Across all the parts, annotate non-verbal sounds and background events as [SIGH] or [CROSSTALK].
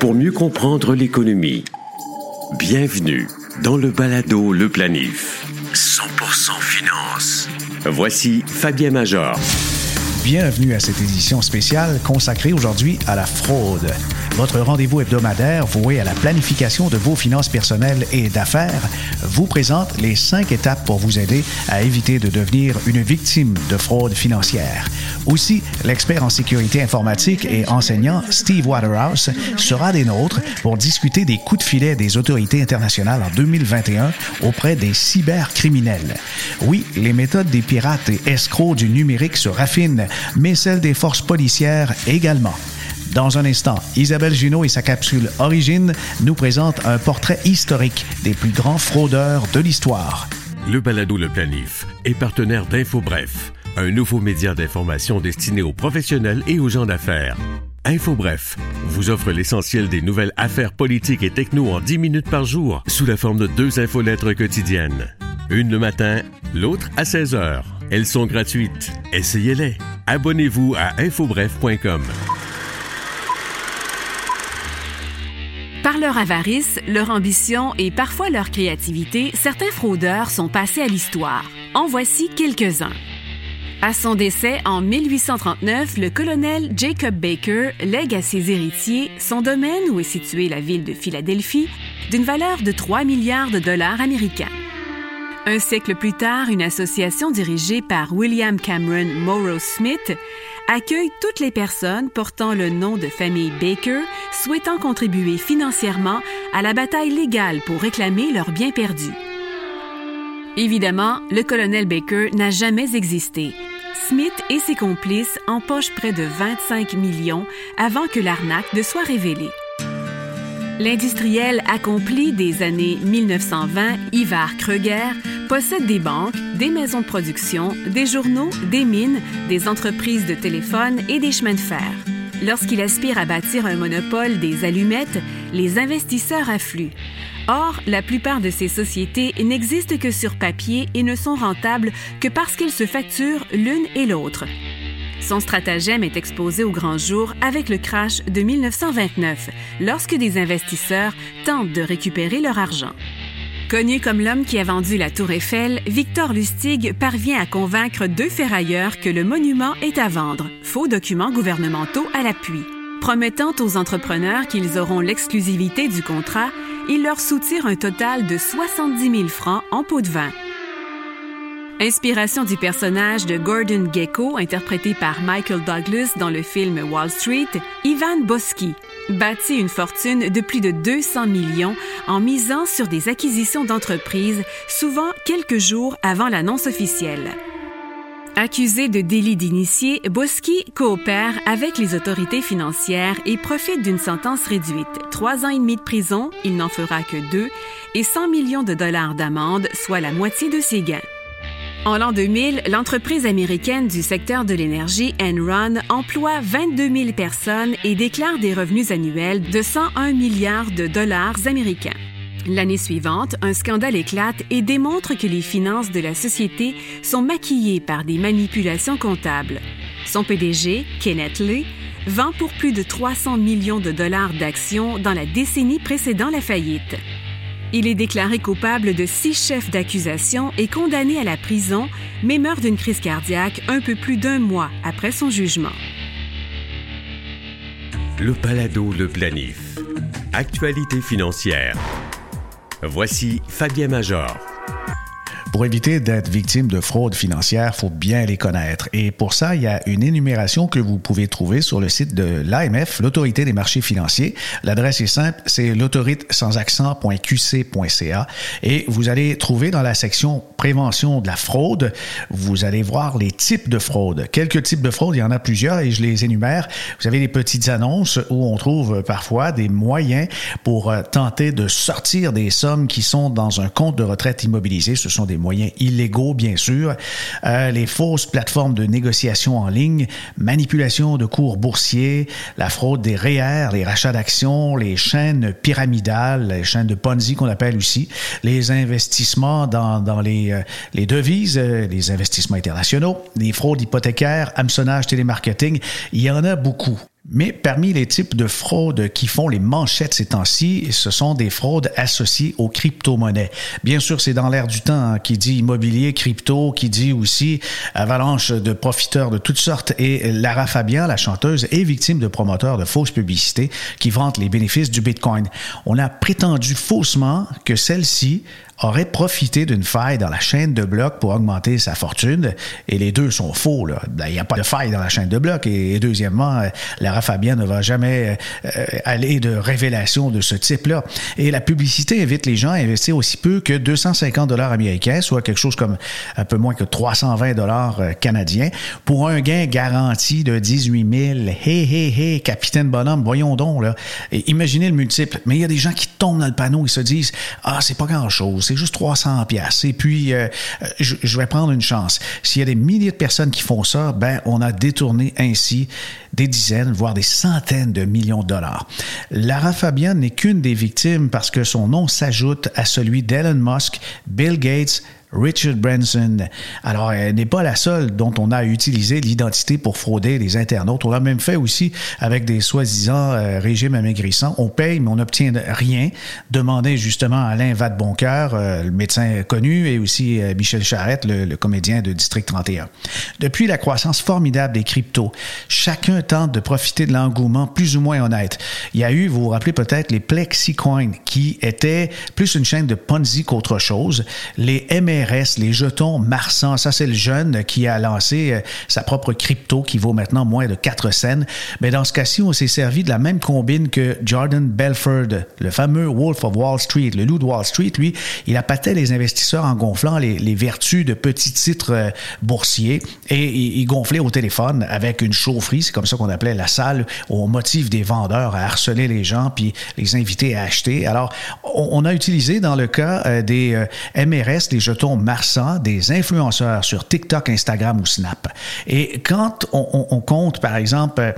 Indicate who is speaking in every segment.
Speaker 1: pour mieux comprendre l'économie. Bienvenue dans le balado Le Planif. 100% finance. Voici Fabien Major.
Speaker 2: Bienvenue à cette édition spéciale consacrée aujourd'hui à la fraude. Votre rendez-vous hebdomadaire voué à la planification de vos finances personnelles et d'affaires vous présente les cinq étapes pour vous aider à éviter de devenir une victime de fraude financière. Aussi, l'expert en sécurité informatique et enseignant Steve Waterhouse sera des nôtres pour discuter des coups de filet des autorités internationales en 2021 auprès des cybercriminels. Oui, les méthodes des pirates et escrocs du numérique se raffinent mais celle des forces policières également. Dans un instant, Isabelle Junot et sa capsule Origine nous présentent un portrait historique des plus grands fraudeurs de l'histoire.
Speaker 1: Le balado Le Planif est partenaire d'InfoBref, un nouveau média d'information destiné aux professionnels et aux gens d'affaires. InfoBref vous offre l'essentiel des nouvelles affaires politiques et techno en 10 minutes par jour sous la forme de deux infolettres quotidiennes. Une le matin, l'autre à 16 heures. Elles sont gratuites. Essayez-les. Abonnez-vous à infobref.com.
Speaker 3: Par leur avarice, leur ambition et parfois leur créativité, certains fraudeurs sont passés à l'histoire. En voici quelques-uns. À son décès en 1839, le colonel Jacob Baker lègue à ses héritiers son domaine où est située la ville de Philadelphie d'une valeur de 3 milliards de dollars américains. Un siècle plus tard, une association dirigée par William Cameron Morrow Smith accueille toutes les personnes portant le nom de famille Baker souhaitant contribuer financièrement à la bataille légale pour réclamer leurs biens perdus. Évidemment, le colonel Baker n'a jamais existé. Smith et ses complices empochent près de 25 millions avant que l'arnaque ne soit révélée. L'industriel accompli des années 1920, Ivar Kruger, possède des banques, des maisons de production, des journaux, des mines, des entreprises de téléphone et des chemins de fer. Lorsqu'il aspire à bâtir un monopole des allumettes, les investisseurs affluent. Or, la plupart de ces sociétés n'existent que sur papier et ne sont rentables que parce qu'elles se facturent l'une et l'autre. Son stratagème est exposé au grand jour avec le crash de 1929, lorsque des investisseurs tentent de récupérer leur argent. Connu comme l'homme qui a vendu la tour Eiffel, Victor Lustig parvient à convaincre deux ferrailleurs que le monument est à vendre, faux documents gouvernementaux à l'appui. Promettant aux entrepreneurs qu'ils auront l'exclusivité du contrat, il leur soutire un total de 70 000 francs en pot de vin. Inspiration du personnage de Gordon Gekko, interprété par Michael Douglas dans le film Wall Street, Ivan Boski bâtit une fortune de plus de 200 millions en misant sur des acquisitions d'entreprises, souvent quelques jours avant l'annonce officielle. Accusé de délit d'initié, Boski coopère avec les autorités financières et profite d'une sentence réduite. Trois ans et demi de prison, il n'en fera que deux, et 100 millions de dollars d'amende, soit la moitié de ses gains. En l'an 2000, l'entreprise américaine du secteur de l'énergie Enron emploie 22 000 personnes et déclare des revenus annuels de 101 milliards de dollars américains. L'année suivante, un scandale éclate et démontre que les finances de la société sont maquillées par des manipulations comptables. Son PDG, Kenneth Lee, vend pour plus de 300 millions de dollars d'actions dans la décennie précédant la faillite. Il est déclaré coupable de six chefs d'accusation et condamné à la prison, mais meurt d'une crise cardiaque un peu plus d'un mois après son jugement.
Speaker 1: Le Palado Le Planif. Actualité financière. Voici Fabien Major.
Speaker 2: Pour éviter d'être victime de fraude financière, faut bien les connaître. Et pour ça, il y a une énumération que vous pouvez trouver sur le site de l'AMF, l'Autorité des marchés financiers. L'adresse est simple, c'est l'autorité sans accent.qc.ca. Et vous allez trouver dans la section prévention de la fraude, vous allez voir les types de fraude. Quelques types de fraude, il y en a plusieurs et je les énumère. Vous avez des petites annonces où on trouve parfois des moyens pour euh, tenter de sortir des sommes qui sont dans un compte de retraite immobilisé. Ce sont des moyens illégaux, bien sûr, euh, les fausses plateformes de négociation en ligne, manipulation de cours boursiers, la fraude des REER, les rachats d'actions, les chaînes pyramidales, les chaînes de Ponzi qu'on appelle aussi, les investissements dans, dans les, euh, les devises, euh, les investissements internationaux, les fraudes hypothécaires, hameçonnage télémarketing, il y en a beaucoup. Mais parmi les types de fraudes qui font les manchettes ces temps-ci, ce sont des fraudes associées aux crypto-monnaies. Bien sûr, c'est dans l'air du temps hein, qui dit immobilier, crypto, qui dit aussi avalanche de profiteurs de toutes sortes. Et Lara Fabian, la chanteuse, est victime de promoteurs de fausses publicités qui vantent les bénéfices du Bitcoin. On a prétendu faussement que celle-ci aurait profité d'une faille dans la chaîne de blocs pour augmenter sa fortune. Et les deux sont faux. Ben, il n'y a pas de faille dans la chaîne de blocs. Et, deuxièmement, euh, Lara Fabian ne va jamais euh, aller de révélation de ce type-là. Et la publicité invite les gens à investir aussi peu que 250 dollars américains, soit quelque chose comme un peu moins que 320 dollars euh, canadiens, pour un gain garanti de 18 000. Hé, hé, hé, capitaine bonhomme, voyons donc. Là. imaginez le multiple. Mais il y a des gens qui tombent dans le panneau et se disent, ah, c'est pas grand-chose c'est juste 300 pièces. Et puis, euh, je, vais prendre une chance. S'il y a des milliers de personnes qui font ça, ben, on a détourné ainsi des dizaines, voire des centaines de millions de dollars. Lara Fabian n'est qu'une des victimes parce que son nom s'ajoute à celui d'Elon Musk, Bill Gates, Richard Branson. Alors, elle n'est pas la seule dont on a utilisé l'identité pour frauder les internautes. On l'a même fait aussi avec des soi-disant euh, régimes amaigrissants. On paye, mais on n'obtient rien. Demandez justement Alain Vadeboncoeur, euh, le médecin connu, et aussi euh, Michel Charette, le, le, comédien de District 31. Depuis la croissance formidable des cryptos, chacun tente de profiter de l'engouement plus ou moins honnête. Il y a eu, vous vous rappelez peut-être, les PlexiCoin, qui étaient plus une chaîne de Ponzi qu'autre chose. Les MR les jetons Marsan. Ça, c'est le jeune qui a lancé euh, sa propre crypto qui vaut maintenant moins de 4 cents. Mais dans ce cas-ci, on s'est servi de la même combine que Jordan Belford, le fameux Wolf of Wall Street, le loup de Wall Street. Lui, il appâtait les investisseurs en gonflant les, vertus de petits titres euh, boursiers et il, gonflait au téléphone avec une chaufferie, c'est comme ça qu'on appelait la salle, au motif des vendeurs à harceler les gens puis les inviter à acheter. Alors, on, a utilisé dans le cas euh, des MRS, des jetons marchands des influenceurs sur TikTok, Instagram ou Snap. Et quand on, compte, par exemple,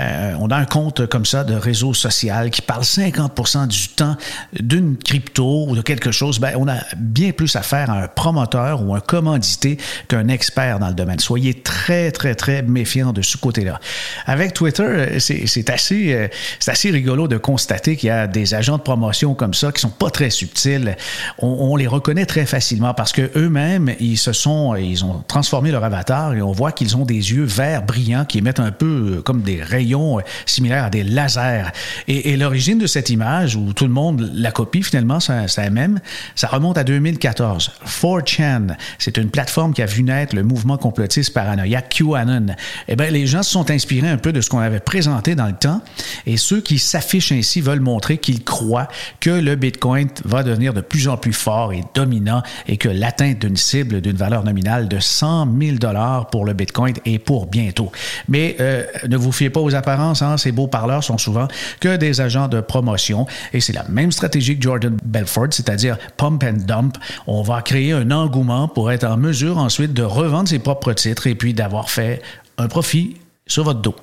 Speaker 2: euh, on a un compte comme ça de réseau social qui parle 50% du temps d'une crypto ou de quelque chose, ben, on a bien plus à faire à un promoteur ou un commandité qu'un expert dans le domaine. Soyez très, très, très méfiants de ce côté-là. Avec Twitter, c'est assez, euh, c'est assez rigolo de constater qu'il y a des agents de promotion comme ça qui sont pas très subtils. On les reconnaît très facilement parce que eux-mêmes, ils se sont, ils ont transformé leur avatar et on voit qu'ils ont des yeux verts brillants qui émettent un peu euh, comme des rayons euh, similaires à des lasers. Et, l'origine de cette image, où tout le monde la copie finalement, ça, ça même, ça remonte à 2014. 4chan, c'est une plateforme qui a vu naître le mouvement complotiste paranoïaque QAnon. Eh bien, les gens se sont inspirés un peu de ce qu'on avait présenté dans le temps et ceux qui s'affichent ainsi veulent montrer qu'ils croient que le Bitcoin va devenir de plus en plus fort et dominant et que l'atteinte d'une cible d'une valeur nominale de 100 000 dollars pour le Bitcoin est pour bientôt. Mais euh, ne vous fiez pas aux apparences, hein, ces beaux parleurs sont souvent que des agents de promotion et c'est la même stratégie que Jordan Belfort, c'est-à-dire pump and dump. On va créer un engouement pour être en mesure ensuite de revendre ses propres titres et puis d'avoir fait un profit sur votre dos.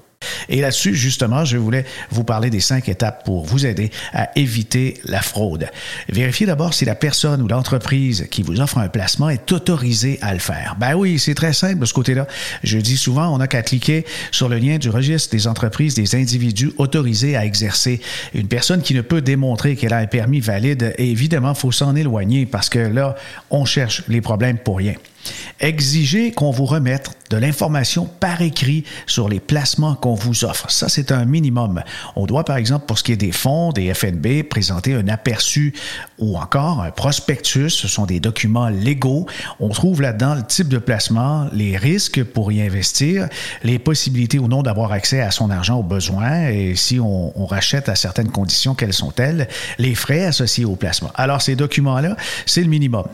Speaker 2: Et là-dessus, justement, je voulais vous parler des cinq étapes pour vous aider à éviter la fraude. Vérifiez d'abord si la personne ou l'entreprise qui vous offre un placement est autorisée à le faire. Ben oui, c'est très simple de ce côté-là. Je dis souvent, on n'a qu'à cliquer sur le lien du registre des entreprises des individus autorisés à exercer. Une personne qui ne peut démontrer qu'elle a un permis valide, évidemment, faut s'en éloigner parce que là, on cherche les problèmes pour rien. Exiger qu'on vous remette de l'information par écrit sur les placements qu'on vous offre. Ça, c'est un minimum. On doit, par exemple, pour ce qui est des fonds, des FNB, présenter un aperçu ou encore un prospectus. Ce sont des documents légaux. On trouve là-dedans le type de placement, les risques pour y investir, les possibilités ou non d'avoir accès à son argent au besoin et si on, on rachète à certaines conditions, quelles sont-elles, les frais associés au placement. Alors, ces documents-là, c'est le minimum.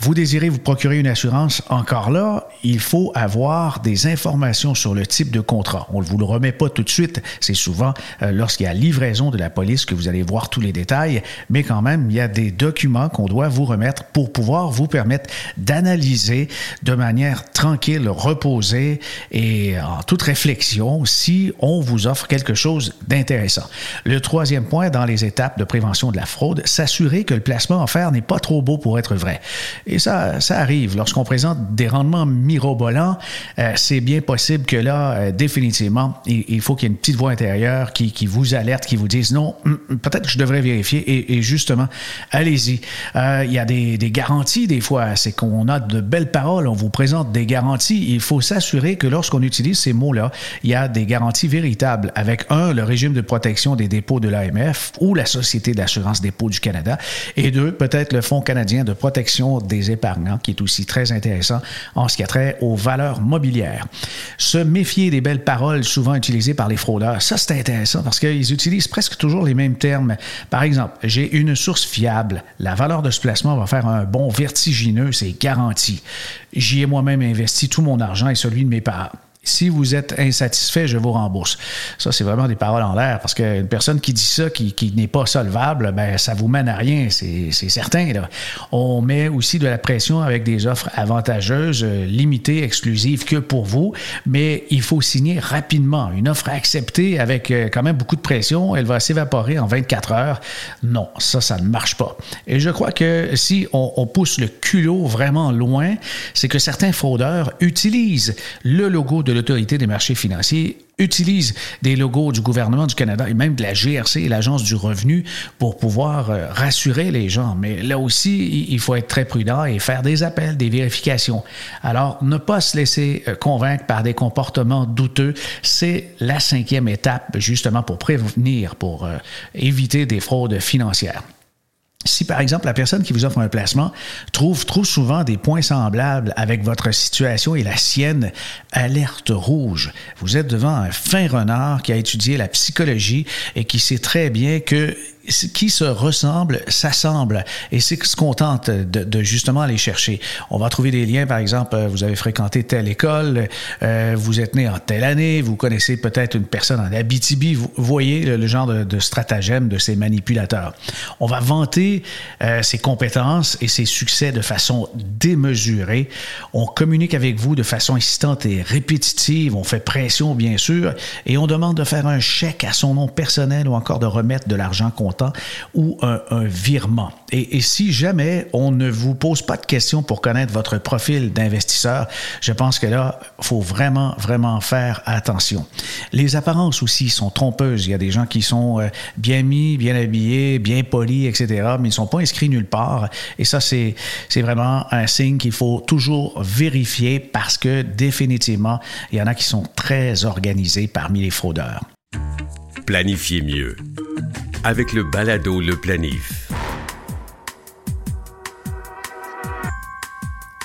Speaker 2: Vous désirez vous procurer une assurance encore là, il faut avoir des informations sur le type de contrat. On ne vous le remet pas tout de suite. C'est souvent euh, lorsqu'il y a livraison de la police que vous allez voir tous les détails, mais quand même, il y a des documents qu'on doit vous remettre pour pouvoir vous permettre d'analyser de manière tranquille, reposée et en toute réflexion si on vous offre quelque chose d'intéressant. Le troisième point dans les étapes de prévention de la fraude, s'assurer que le placement offert n'est pas trop beau pour être vrai. Et ça, ça arrive lorsqu'on présente présente des rendements mirobolants, euh, c'est bien possible que là, euh, définitivement, il, faut qu'il y ait une petite voix intérieure qui, vous alerte, qui vous dise non, hum, hum, peut-être que je devrais vérifier. Et, justement, allez-y. Euh, il y a des, des garanties des fois. C'est qu'on a de belles paroles, on vous présente des garanties. Il faut s'assurer que lorsqu'on utilise ces mots-là, il y a des garanties véritables avec un, le régime de protection des dépôts de l'AMF ou la Société d'assurance dépôt du Canada, et deux, peut-être le Fonds canadien de protection des épargnants, qui est aussi très intéressant en ce qui a trait aux valeurs mobilières. Se méfier des belles paroles souvent utilisées par les fraudeurs, ça c'est intéressant parce qu'ils utilisent presque toujours les mêmes termes. Par exemple, j'ai une source fiable, la valeur de ce placement va faire un bond vertigineux, c'est garanti. J'y ai moi-même investi tout mon argent et celui de mes parents. Si vous êtes insatisfait, je vous rembourse. Ça, c'est vraiment des paroles en l'air parce qu'une personne qui dit ça, qui, qui n'est pas solvable, ben, ça vous mène à rien, c'est certain. On met aussi de la pression avec des offres avantageuses, euh, limitées, exclusives que pour vous, mais il faut signer rapidement. Une offre acceptée avec euh, quand même beaucoup de pression, elle va s'évaporer en 24 heures. Non, ça, ça ne marche pas. Et je crois que si on, on pousse le culot vraiment loin, c'est que certains fraudeurs utilisent le logo de l'autorité des marchés financiers utilise des logos du gouvernement du Canada et même de la GRC, l'Agence du revenu, pour pouvoir euh, rassurer les gens. Mais là aussi, il faut être très prudent et faire des appels, des vérifications. Alors, ne pas se laisser euh, convaincre par des comportements douteux, c'est la cinquième étape justement pour prévenir, pour euh, éviter des fraudes financières. Si par exemple la personne qui vous offre un placement trouve trop souvent des points semblables avec votre situation et la sienne, alerte rouge. Vous êtes devant un fin renard qui a étudié la psychologie et qui sait très bien que qui se ressemble s'assemble. Et c'est ce qu'on tente de, justement aller chercher. On va trouver des liens, par exemple, euh, vous avez fréquenté telle école, euh, vous êtes né en telle année, vous connaissez peut-être une personne en Abitibi. Vous voyez le, genre de, stratagème de ces manipulateurs. On va vanter euh, ses compétences et ses succès de façon démesurée. On communique avec vous de façon insistante et répétitive. On fait pression, bien sûr, et on demande de faire un chèque à son nom personnel ou encore de remettre de l'argent comptant ou un, virement. Et, si jamais on ne vous pose pas de questions pour connaître votre profil d'investisseur, je pense que là, il faut vraiment, vraiment faire attention. Les apparences aussi sont trompeuses. Il y a des gens qui sont euh, bien mis, bien habillés, bien polis, etc., mais ils ne sont pas inscrits nulle part. Et ça, c'est vraiment un signe qu'il faut toujours vérifier parce que définitivement, il y en a qui sont très organisés parmi les fraudeurs.
Speaker 1: Planifiez mieux avec le balado Le Planif.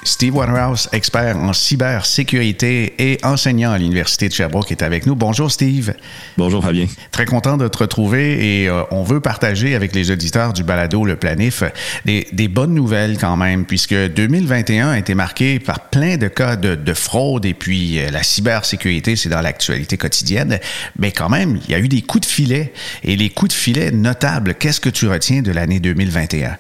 Speaker 2: Steve Waterhouse, expert en cybersécurité et enseignant à l'Université de Sherbrooke, est avec nous. Bonjour Steve.
Speaker 4: Bonjour Fabien.
Speaker 2: Très content de te retrouver et euh, on veut partager avec les auditeurs du balado Le Planif des, des, bonnes nouvelles quand même, puisque 2021 a été marqué par plein de cas de, de fraude et puis euh, la cybersécurité, c'est dans l'actualité quotidienne. Mais quand même, il y a eu des coups de filet et les coups de filet notables. Qu'est-ce que tu retiens de l'année 2021?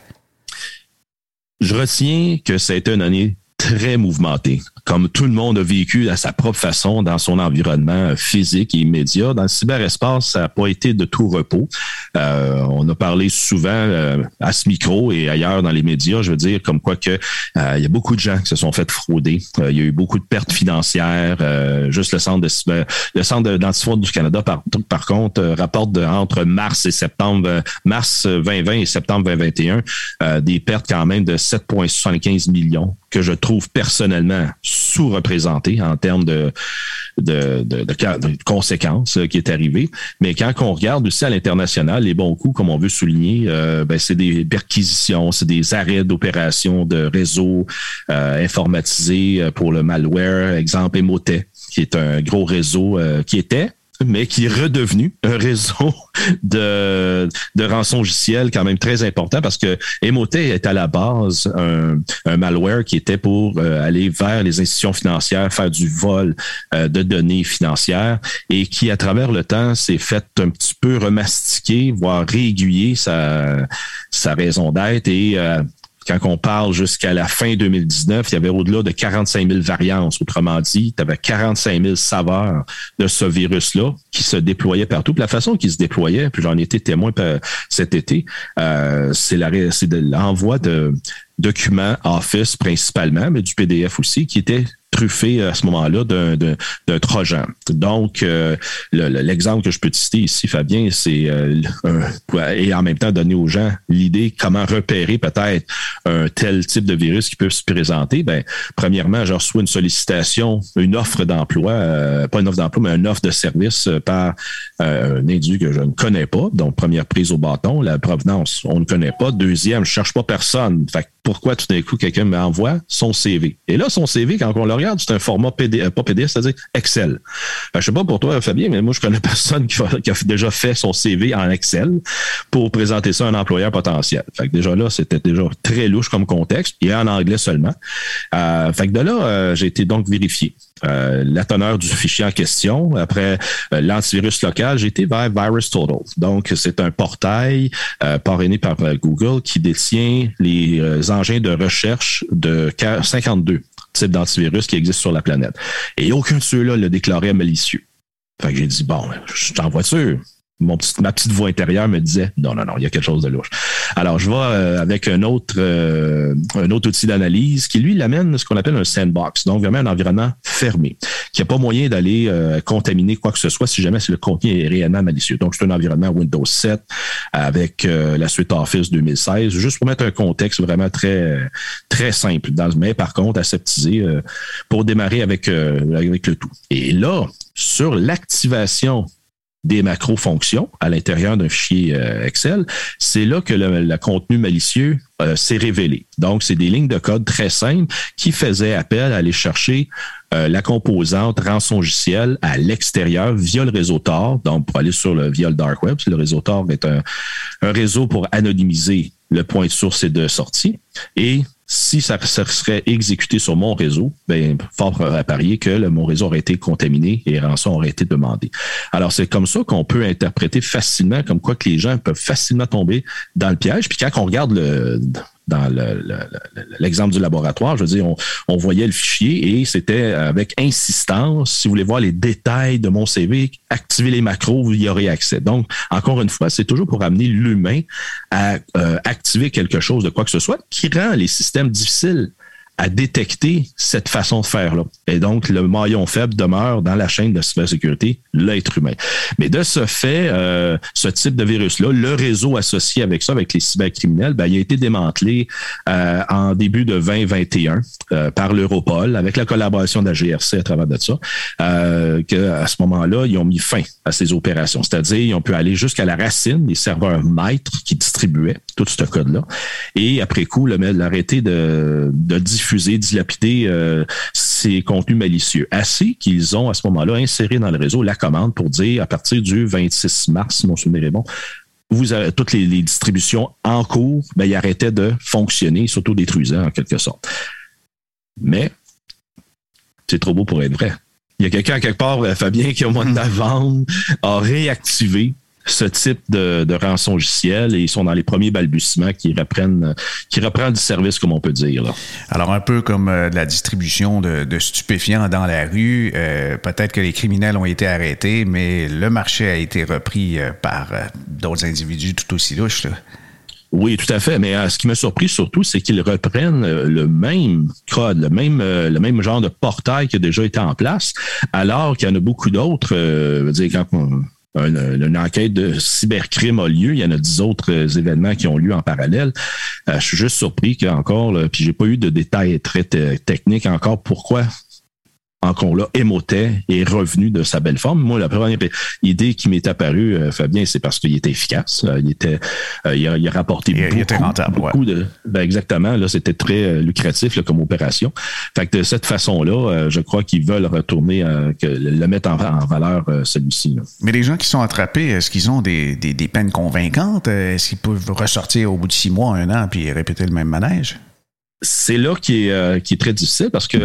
Speaker 4: Je retiens que ça a une année très mouvementée comme tout le monde a vécu à sa propre façon dans son environnement physique et immédiat. Dans le cyberespace, ça n'a pas été de tout repos. Euh, on a parlé souvent euh, à ce micro et ailleurs dans les médias, je veux dire, comme quoi que euh, il y a beaucoup de gens qui se sont fait frauder. il y a eu beaucoup de pertes financières. juste le centre de le centre d'antifraude du Canada, par, par contre, rapporte de, entre mars et septembre, mars 2020 et septembre 2021, des pertes quand même de 7,75 millions que je trouve personnellement sous-représenté en termes de, conséquences euh, qui est arrivé. Mais quand on regarde aussi à l'international, les bons coups, comme on veut souligner, euh, ben, c'est des perquisitions, c'est des arrêts d'opérations de réseaux euh, informatisés pour le malware, exemple Emotet, qui est un gros réseau qui était mais qui est redevenu un réseau de, de rançongiciel quand même très important parce que Emotet est à la base un, un malware qui était pour euh, aller vers les institutions financières, faire du vol euh, de données financières et qui, à travers le temps, s'est fait un petit peu remastiquer, voire réaiguiller sa, sa raison d'être et euh, quand on parle jusqu'à la fin 2019, il y avait au-delà de 45 000 variances. Autrement dit, tu avais 45 000 saveurs de ce virus-là qui se déployait partout. Puis la façon qu'il se déployait, puis j'en étais témoin cet été, euh, c'est l'envoi de documents Office principalement, mais du PDF aussi, qui était truffé à ce moment-là d'un trojan. Donc, euh, l'exemple que je peux te citer ici, Fabien, c'est euh, et en même temps donner aux gens l'idée comment repérer peut-être un tel type de virus qui peut se présenter. Ben, premièrement, je reçois une sollicitation, une offre d'emploi, euh, pas une offre d'emploi, mais une offre de service par un individu que je ne connais pas. Donc, première prise au bâton, la provenance, on ne connaît pas. Deuxième, je cherche pas personne. Fait pourquoi tout d'un coup quelqu'un m'envoie son CV? Et là, son CV, quand on le regarde, c'est un format PDF, pas PDF, c'est-à-dire Excel. Je je sais pas pour toi, Fabien, mais moi, je connais [LAUGHS] personne qui, a déjà fait son CV en Excel pour présenter ça à un employeur potentiel. Fait que déjà là, c'était déjà très louche comme contexte, et en anglais seulement. Euh, fait que de là, euh, j'ai été donc vérifié. Euh, la teneur du fichier en question. Après l'antivirus local, j'ai été vers Virus Total. Donc, c'est un portail parrainé par Google qui détient les engins de recherche de 52 type d'antivirus qui existe sur la planète. Et aucun de ceux-là l'a déclaré malicieux. Fait que j'ai dit, bon, je suis en voiture mon ma petite voix intérieure me disait non, non, non, il y a quelque chose de louche. Alors, je vais euh, avec un autre, euh, un autre outil d'analyse qui, lui, l'amène ce qu'on appelle un sandbox, donc vraiment un environnement fermé, qui n'a pas moyen d'aller euh, contaminer quoi que ce soit si jamais le contenu est réellement malicieux. Donc, c'est un environnement Windows 7 avec la suite Office 2016, juste pour mettre un contexte vraiment très, très simple. Dans, mais par contre, aseptisé pour démarrer avec, avec le tout. Et là, sur l'activation des macro-fonctions à l'intérieur d'un fichier euh, Excel, c'est là que le, contenu malicieux euh, s'est révélé. Donc, c'est des lignes de code très simples qui faisaient appel à aller chercher euh, la composante rançongiciel à l'extérieur via le réseau Tor, donc pour aller sur le via le dark web. Le réseau Tor est un, réseau pour anonymiser le point de source et de sortie. Et si ça, serait exécuté sur mon réseau, ben, fort à parier que mon réseau aurait été contaminé et rançon aurait été demandé. Alors, c'est comme ça qu'on peut interpréter facilement comme quoi que les gens peuvent facilement tomber dans le piège. Puis quand on regarde le, dans l'exemple du laboratoire, je veux dire, on, voyait le fichier et c'était avec insistance, si vous voulez voir les détails de mon CV, activer les macros, vous y aurez accès. Donc, encore une fois, c'est toujours pour amener l'humain à euh, activer quelque chose de quoi que ce soit qui rend les systèmes difficiles à détecter cette façon de faire-là. Et donc, le maillon faible demeure dans la chaîne de cybersécurité, l'être humain. Mais de ce fait, euh, ce type de virus-là, le réseau associé avec ça, avec les cybercriminels, ben, il a été démantelé euh, en début de 2021 euh, par l'Europol, avec la collaboration de la GRC à travers de ça, euh, qu'à ce moment-là, ils ont mis fin à ces opérations. C'est-à-dire, ils ont pu aller jusqu'à la racine des serveurs maîtres qui distribuaient tout ce code-là. Et après coup, l'arrêté de, de diffuser diffuser, dilapider euh, ces contenus malicieux. Assez qu'ils ont à ce moment-là inséré dans le réseau la commande pour dire à partir du 26 mars, mon souvenir est bon, vous avez, toutes les, distributions en cours, ben, ils arrêtaient de fonctionner, s'auto-détruisant en quelque sorte. Mais c'est trop beau pour être vrai. Il y a quelqu'un quelque part, euh, Fabien, qui au mois de novembre a réactivé ce type de, de rançon logiciel et ils sont dans les premiers balbutiements qui reprennent, qui reprennent du service, comme on peut dire.
Speaker 2: Alors, un peu comme euh, la distribution de, stupéfiants dans la rue, euh, peut-être que les criminels ont été arrêtés, mais le marché a été repris euh, par d'autres individus tout aussi louches.
Speaker 4: Oui, tout à fait. Mais ce qui m'a surpris surtout, c'est qu'ils reprennent le même code, le même, le même genre de portail qui a déjà été en place, alors qu'il y en a beaucoup d'autres. Euh, dire, quand on, une, enquête de cybercrime a lieu. Il y en a dix autres euh, événements qui ont lieu en parallèle. Euh, je suis juste surpris qu'encore, puis j'ai pas eu de détails très techniques encore pourquoi? Encore là, Emotet est revenu de sa belle forme. Moi, la première idée qui m'est apparue, euh, Fabien, c'est parce qu'il était efficace. Euh, il était, euh, il, a, rapporté beaucoup, de, ben exactement. Là, c'était très lucratif comme opération. Fait que de cette façon-là, je crois qu'ils veulent retourner, que, le mettre en, valeur celui-ci.
Speaker 2: Mais les gens qui sont attrapés, est-ce qu'ils ont des, des, des peines convaincantes? Est-ce qu'ils peuvent ressortir au bout de six mois, un an, puis répéter le même manège?
Speaker 4: C'est là qui est, euh, qui est très difficile parce que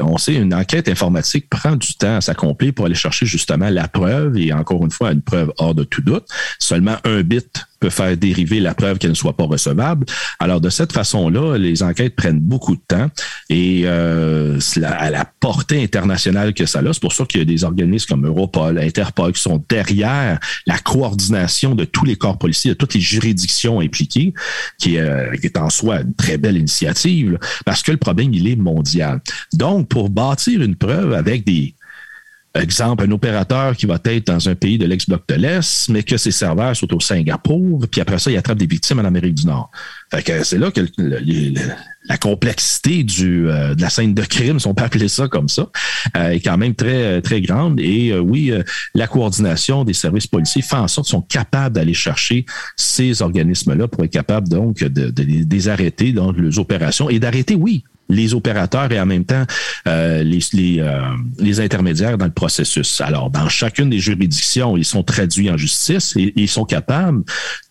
Speaker 4: on sait une enquête informatique prend du temps à s'accomplir pour aller chercher justement la preuve et encore une fois une preuve hors de tout doute. Seulement un bit peut faire dériver la preuve qu'elle ne soit pas recevable. Alors, de cette façon-là, les enquêtes prennent beaucoup de temps et euh, à la portée internationale que ça a, c'est pour ça qu'il y a des organismes comme Europol, Interpol qui sont derrière la coordination de tous les corps policiers, de toutes les juridictions impliquées, qui, euh, est en soi une très belle initiative, parce que le problème, il est mondial. Donc, pour bâtir une preuve avec des exemple, un opérateur qui va être dans un pays de l'ex-bloc de l'Est, mais que ses serveurs sont au Singapour, puis après ça, il attrape des victimes en Amérique du Nord. Fait que c'est là que la complexité du, euh, de la scène de crime, si on peut appeler ça comme ça, euh, est quand même très, très grande. Et euh, oui, la coordination des services policiers fait en sorte qu'ils sont capables d'aller chercher ces organismes-là pour être capables donc de, de, de les arrêter dans leurs opérations et d'arrêter, oui, les opérateurs et en même temps euh, les, les, euh, les, intermédiaires dans le processus. Alors, dans chacune des juridictions, ils sont traduits en justice et, ils sont capables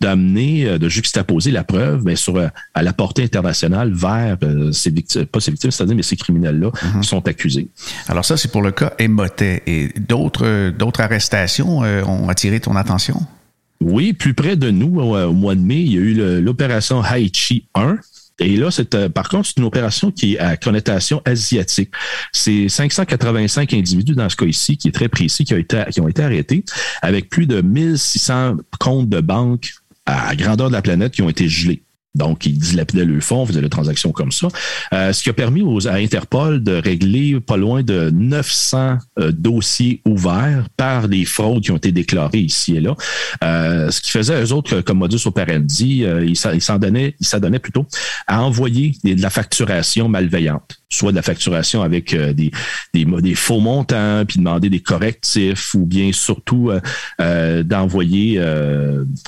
Speaker 4: d'amener, euh, de juxtaposer la preuve mais sur à la portée internationale vers ces victimes, pas ces victimes, c'est-à-dire mais ces criminels-là mhm. qui sont accusés.
Speaker 2: Alors ça, c'est pour le cas Emotet. Et d'autres d'autres arrestations ont attiré ton attention?
Speaker 4: Oui, plus près de nous, au, mois de mai, il y a eu l'opération Haïti 1 et là, c'est euh, par contre, c'est une opération qui est à connotation asiatique. C'est 585 individus dans ce cas ici, qui est très précis, qui, ont été, qui ont été arrêtés, avec plus de 1600 comptes de banque à grandeur de la planète qui ont été gelés. Donc, ils dilapidaient le fonds, faisaient des transactions comme ça. Euh, ce qui a permis aux, à Interpol de régler pas loin de 900 euh, dossiers ouverts par les fraudes qui ont été déclarées ici et là. Euh, ce qui faisait eux autres, comme modus operandi, ils s'en donnaient, ils s'adonnaient plutôt à envoyer de la facturation malveillante soit de la facturation avec des, des, des, faux montants, puis demander des correctifs, ou bien surtout d'envoyer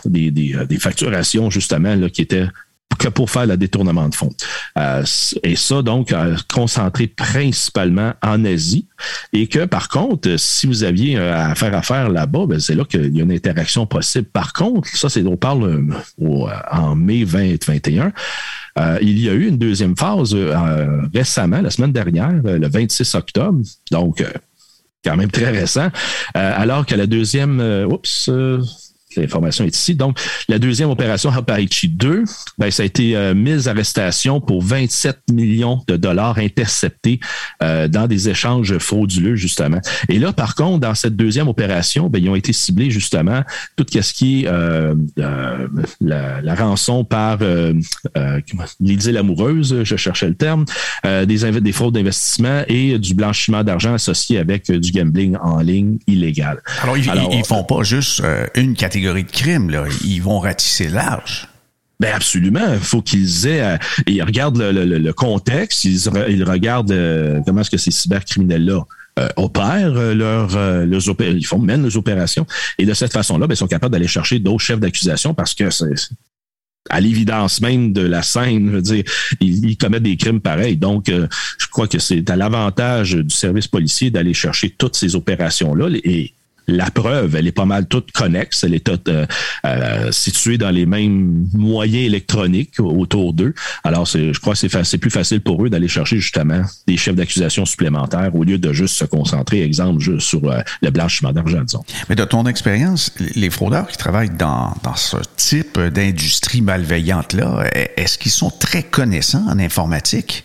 Speaker 4: des, des, des, facturations justement là, qui étaient que pour faire le détournement de fonds. Euh, et ça, donc, euh, concentré principalement en Asie. Et que, par contre, si vous aviez euh, à faire affaire là-bas, ben, c'est là qu'il y a une interaction possible. Par contre, ça, c'est on parle en mai 2021. il y a eu une deuxième phase récemment, la semaine dernière, le 26 octobre. Donc, quand même très récent. alors que la deuxième... oups L'information est ici. Donc, la deuxième opération Hapaichi 2, ben, ça a été euh, mise arrestation pour 27 millions de dollars interceptés euh, dans des échanges frauduleux, justement. Et là, par contre, dans cette deuxième opération, ben, ils ont été ciblés, justement, tout ce qui est euh, la, rançon par l'idylle amoureuse, je cherchais le terme, des, des fraudes d'investissement et du blanchiment d'argent associé avec du gambling en ligne illégal.
Speaker 2: Alors, ils, ne font pas juste une catégorie de crime, là. Ils vont ratisser large.
Speaker 4: Ben absolument, il faut qu'ils aient, euh, ils regardent le, contexte, ils, ils regardent euh, comment est-ce que ces cybercriminels-là euh, opèrent leurs, leurs ils font mènent leurs opérations et de cette façon-là, ben, ils sont capables d'aller chercher d'autres chefs d'accusation parce que c'est à l'évidence même de la scène, je veux dire, ils, commettent des crimes pareils. Donc, je crois que c'est à l'avantage du service policier d'aller chercher toutes ces opérations-là et la preuve, elle est pas mal toute connexe, elle est toute euh, euh, située dans les mêmes moyens électroniques autour d'eux. Alors, je crois que c'est plus facile pour eux d'aller chercher justement des chefs d'accusation supplémentaires au lieu de juste se concentrer, exemple, juste sur euh, le blanchiment d'argent, disons.
Speaker 2: Mais de ton expérience, les fraudeurs qui travaillent dans, dans ce type d'industrie malveillante-là, est-ce qu'ils sont très connaissants en informatique?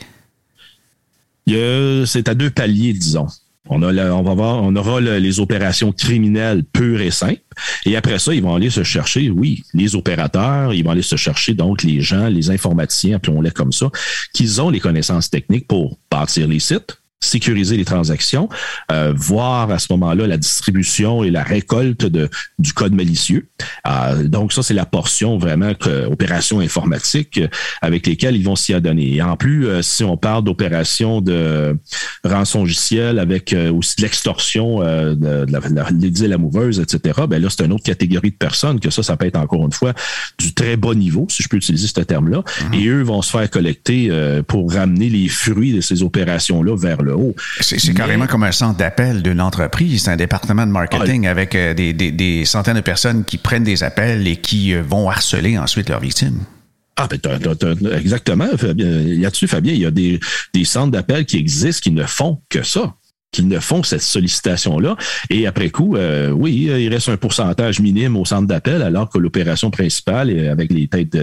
Speaker 4: C'est à deux paliers, disons. On, a on va voir, on aura les opérations criminelles pures et simples. Et après ça, ils vont aller se chercher, oui, les opérateurs, ils vont aller se chercher donc les gens, les informaticiens, appelons-les comme ça, qui ont les connaissances techniques pour bâtir les sites, sécuriser les transactions, euh, voir à ce moment-là la distribution et la récolte de, du code malicieux. Euh, donc ça, c'est la portion vraiment que, opération informatique avec lesquelles ils vont s'y adonner. Et en plus, euh, si on parle d'opérations de rançon logiciel avec aussi de l'extorsion de, de, la, de amoureuse, etc., ben là, c'est une autre catégorie de personnes que ça, ça peut être encore une fois du très bas niveau, si je peux utiliser ce terme-là. Mm-hmm. Et eux vont se faire collecter pour ramener les fruits de ces opérations-là vers le
Speaker 2: c'est carrément comme un centre d'appel d'une entreprise, un département de marketing ah, avec euh, des, centaines de personnes qui prennent des appels et qui euh, vont harceler ensuite leurs victimes.
Speaker 4: Ah, ben, exactement, Fabien, il y a des, des centres d'appel qui existent qui ne font que ça? Qu'ils ne font cette sollicitation-là. Et après coup, euh, oui, il reste un pourcentage minime au centre d'appel, alors que l'opération principale, avec les têtes,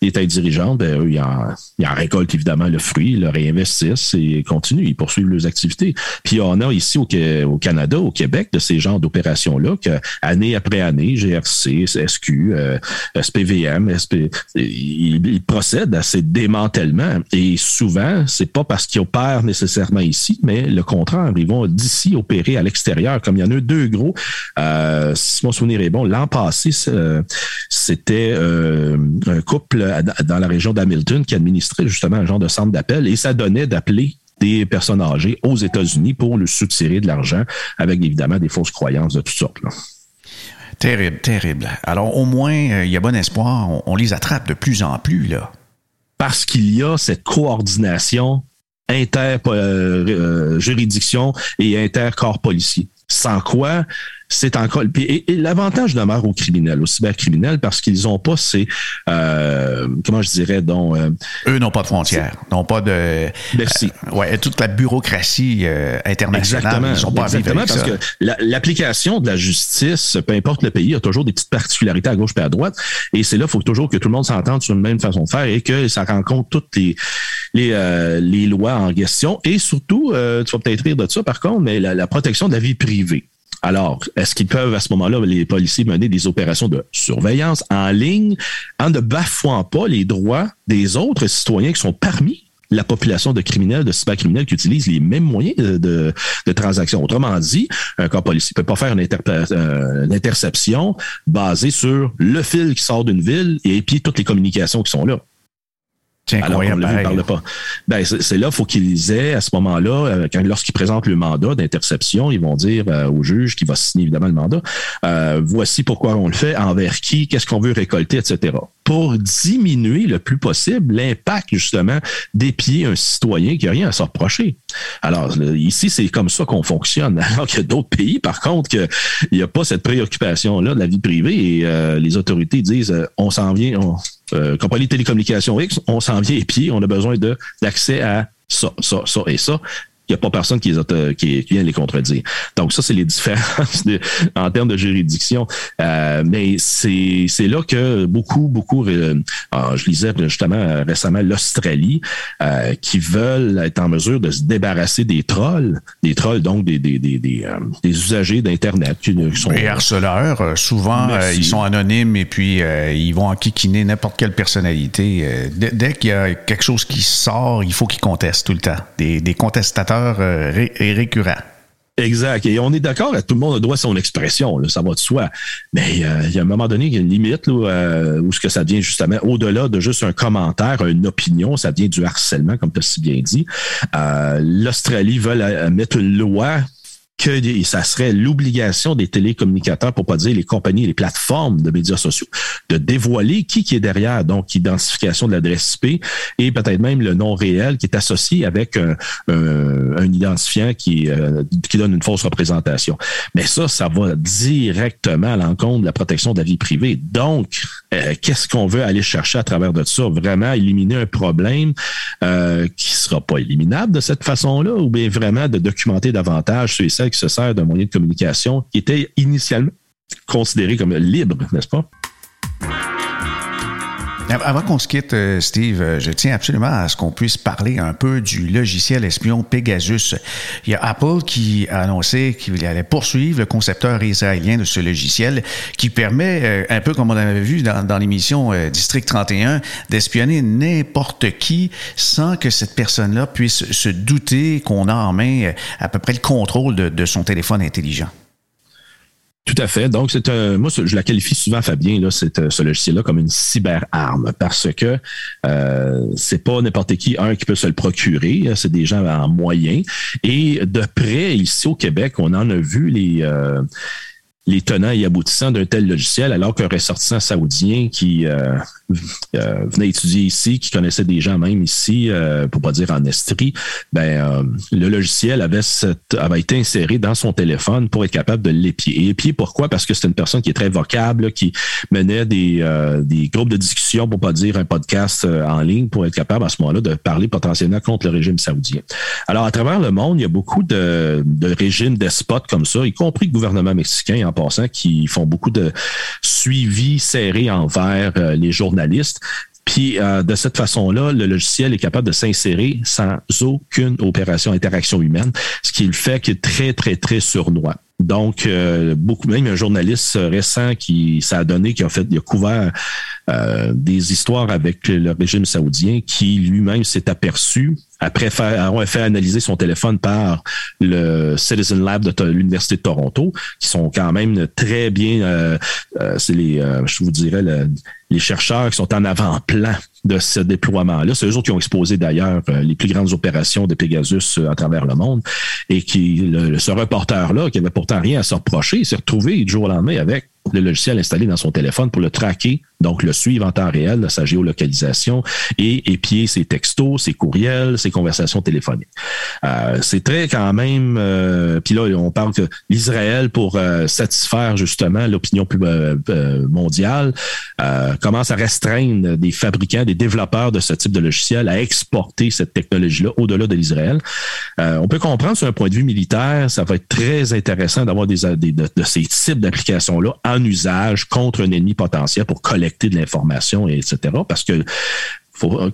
Speaker 4: les têtes dirigeantes, ben, eux, ils en, ils en, récoltent évidemment le fruit, ils le réinvestissent et continuent, ils poursuivent leurs activités. Puis on a ici au, au Canada, au Québec, de ces genres d'opérations-là, que année après année, GRC, SQ, euh, SPVM, SP, ils, ils, procèdent à ces démantèlements. Et souvent, c'est pas parce qu'ils opèrent nécessairement ici, mais le contraire ils vont d'ici opérer à l'extérieur, comme il y en a deux gros. Euh, si mon souvenir est bon, l'an passé, c'était euh, un couple dans la région d'Hamilton qui administrait justement un genre de centre d'appel et ça donnait d'appeler des personnes âgées aux États-Unis pour le soutirer de l'argent avec évidemment des fausses croyances de toutes sortes.
Speaker 2: Terrible, terrible. Alors au moins, euh, il y a bon espoir, on, on les attrape de plus en plus là.
Speaker 4: Parce qu'il y a cette coordination inter-juridiction euh, et inter-corps policier. Sans quoi, c'est encore. Et, l'avantage demeure aux criminels, aux cybercriminels, parce qu'ils n'ont pas ces. Euh, comment je dirais donc. Euh,
Speaker 2: Eux n'ont pas de frontières, n'ont pas de.
Speaker 4: Merci.
Speaker 2: Euh, ouais, toute la bureaucratie euh, internationale.
Speaker 4: Exactement.
Speaker 2: Ils sont pas
Speaker 4: exactement parce que l'application de la justice, peu importe le pays, a toujours des petites particularités à gauche et à droite. Et c'est là, il faut toujours que tout le monde s'entende sur une même façon de faire et que ça rencontre toutes les les, euh, les lois en question. Et surtout, euh, tu vas peut-être rire de ça par contre, mais la, la protection de la vie privée. Alors, est-ce qu'ils peuvent à ce moment-là, les policiers, mener des opérations de surveillance en ligne en ne bafouant pas les droits des autres citoyens qui sont parmi la population de criminels, de cybercriminels qui utilisent les mêmes moyens de, de, transaction. Autrement dit, un corps policier ne peut pas faire une, euh, une, interception basée sur le fil qui sort d'une ville et puis toutes les communications qui sont là. Alors, on ne parle pas. Ben, c'est là, faut qu'ils aient, à ce moment-là, euh, lorsqu'ils présentent le mandat d'interception, ils vont dire euh, au juge qui va signer évidemment le mandat, euh, voici pourquoi on le fait, envers qui, qu'est-ce qu'on veut récolter, etc. Pour diminuer le plus possible l'impact, justement, d'épier un citoyen qui n'a rien à se reprocher. Alors, ici, c'est comme ça qu'on fonctionne. [LAUGHS] Alors qu'il y a d'autres pays, par contre, qu'il n'y a pas cette préoccupation-là de la vie privée et les autorités disent, on s'en vient, on, euh, compagnie de télécommunications X, on s'en vient et puis on a besoin de d'accès à ça, ça, ça et ça il n'y a pas personne qui, les qui, qui, vient les contredire. Donc ça, c'est les différences de, en termes de juridiction. Euh, mais c'est là que beaucoup, beaucoup, euh, ah, je lisais justement récemment l'Australie, euh, qui veulent être en mesure de se débarrasser des trolls, des trolls donc des, des, des, des, euh, des usagers d'Internet. Qui,
Speaker 2: sont, Les harceleurs, euh, souvent, ils sont anonymes et puis ils vont enquiquiner n'importe quelle personnalité. dès, dès qu'il y a quelque chose qui sort, il faut qu'ils contestent tout le temps. Des, des contestateurs euh, récurrent.
Speaker 4: Exact. Et on est d'accord, tout le monde a droit à son expression, ça va de soi. Mais euh, il y a un moment donné, il y a une limite euh, où ce que ça devient justement au-delà de juste un commentaire, une opinion, ça devient du harcèlement, comme tu as si bien dit. L'Australie veut mettre une loi que ça serait l'obligation des télécommunicateurs, pour pas dire les compagnies, les plateformes de médias sociaux, de dévoiler qui, qui est derrière, donc identification de l'adresse IP et peut-être même le nom réel qui est associé avec un, un, identifiant qui, euh, qui donne une fausse représentation. Mais ça, ça va directement à l'encontre de la protection de la vie privée. Donc, euh, qu'est-ce qu'on veut aller chercher à travers de ça? Vraiment éliminer un problème euh, qui sera pas éliminable de cette façon-là ou bien vraiment de documenter davantage ceux et celles qui se sert d'un moyen de communication qui était initialement considéré comme libre, n'est-ce pas?
Speaker 2: Avant qu'on se quitte, euh, Steve, euh, je tiens absolument à ce qu'on puisse parler un peu du logiciel espion Pegasus. Il y a Apple qui a annoncé qu'il allait poursuivre le concepteur israélien de ce logiciel qui permet, euh, un peu comme on avait vu dans, l'émission District 31, d'espionner n'importe qui sans que cette personne-là puisse se douter qu'on a en main à peu près le contrôle de son téléphone intelligent.
Speaker 4: Tout à fait. Donc, c'est un, moi, je la qualifie souvent, Fabien, là, c'est, ce logiciel-là comme une cyberarme parce que euh, c'est pas n'importe qui, un, qui peut se le procurer. C'est des gens en moyen. Et de près, ici au Québec, on en a vu les. Euh, les tenants et aboutissants d'un tel logiciel, alors qu'un ressortissant saoudien qui euh, euh, venait étudier ici, qui connaissait des gens même ici, euh, pour pas dire en Estrie, ben le logiciel avait, été inséré dans son téléphone pour être capable de l'épier. Et épier pourquoi? Parce que c'est une personne qui est très vocable, qui menait des, des groupes de discussion, pour pas dire un podcast en ligne, pour être capable à ce moment-là de parler potentiellement contre le régime saoudien. Alors à travers le monde, il y a beaucoup de, de régimes despotes comme ça, y compris le gouvernement mexicain en passant, qui font beaucoup de suivi serré envers euh, les journalistes. Puis euh, de cette façon-là, le logiciel est capable de s'insérer sans aucune opération interaction humaine, ce qui le fait qu'il est très, très, très sournois. Donc, euh, beaucoup, même un journaliste récent qui ça a donné, qui a fait, il a couvert des histoires avec le régime saoudien, qui lui-même s'est aperçu après faire, avoir fait analyser son téléphone par le Citizen Lab de l'Université de Toronto, qui sont quand même très bien, euh, euh, c'est les, euh, je vous dirais, les chercheurs qui sont en avant-plan de ce déploiement-là. C'est eux autres qui ont exposé d'ailleurs les plus grandes opérations de Pegasus à travers le monde et qui, le, ce reporter-là, qui avait pourtant rien à se reprocher, s'est retrouvé du jour au lendemain avec le logiciel installé dans son téléphone pour le traquer, donc le suivre en temps réel, sa géolocalisation et épier ses textos, ses courriels, ses conversations téléphoniques. Euh, c'est très quand même, euh, puis là on parle que l'Israël pour euh, satisfaire justement l'opinion mondiale commence à restreindre des fabricants, des développeurs de ce type de logiciel à exporter cette technologie-là au-delà de l'Israël. on peut comprendre sur un point de vue militaire, ça va être très intéressant d'avoir des, de, de, ces types d'applications-là en usage contre un ennemi potentiel pour collecter de l'information, etc. Parce que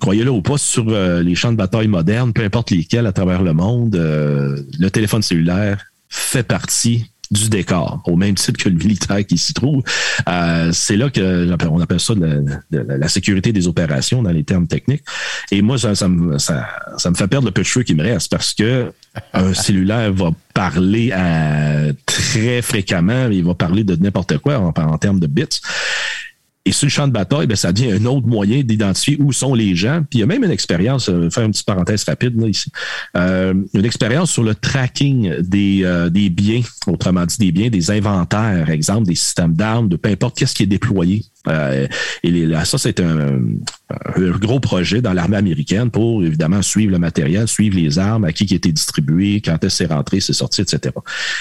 Speaker 4: croyez-le ou pas, sur euh, les champs de bataille modernes, peu importe lesquels à travers le monde, euh, le téléphone cellulaire fait partie du décor, au même type que le militaire qui s'y trouve. Euh, c'est là que on appelle ça la, sécurité des opérations dans les termes techniques. Et moi, ça, ça, me, ça, me fait perdre le peu de cheveux qui me reste parce que un [LAUGHS] cellulaire va parler à, très fréquemment, il va parler de n'importe quoi en, en termes de bits. Et sur le champ de bataille, ben, ça devient un autre moyen d'identifier où sont les gens. Puis il y a même une expérience, euh, faire une petite parenthèse rapide là, ici, euh, une expérience sur le tracking des, euh, des biens, autrement dit des biens, des inventaires, exemple des systèmes d'armes, de peu importe qu'est-ce qui est déployé euh, et là, ça, c'est un, gros projet dans l'armée américaine pour évidemment suivre le matériel, suivre les armes, à qui qui été distribué, quand est-ce c'est rentré, c'est sorti, etc.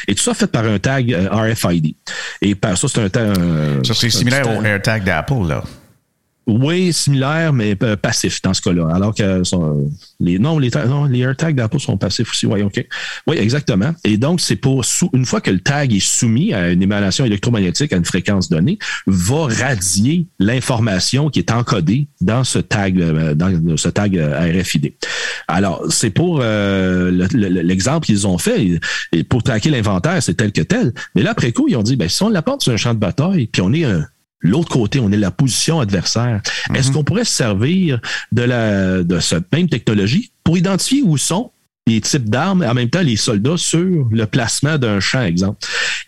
Speaker 4: Et tout ça fait par un tag euh, RFID. Et par ça, c'est un tag.
Speaker 2: Ça, c'est similaire au AirTag d'Apple, là.
Speaker 4: Oui, similaire, mais passif dans ce cas-là. Alors que les non, les, non, les AirTags d'Apple sont passifs aussi. Oui, OK. Oui, exactement. Et donc, c'est pour une fois que le tag est soumis à une émanation électromagnétique à une fréquence donnée, va radier l'information qui est encodée dans ce tag, euh, dans ce tag euh, RFID. Alors, c'est pour euh, l'exemple qu'ils ont fait. Pour traquer l'inventaire, c'est tel que tel. Mais là, après coup, ils ont dit, ben, si on l'apporte sur un champ de bataille, puis on est un L'autre côté, on est la position adversaire. Est-ce mhm. qu'on pourrait se servir de, la, de cette même technologie pour identifier où sont les types d'armes, en même temps les soldats sur le placement d'un champ, exemple?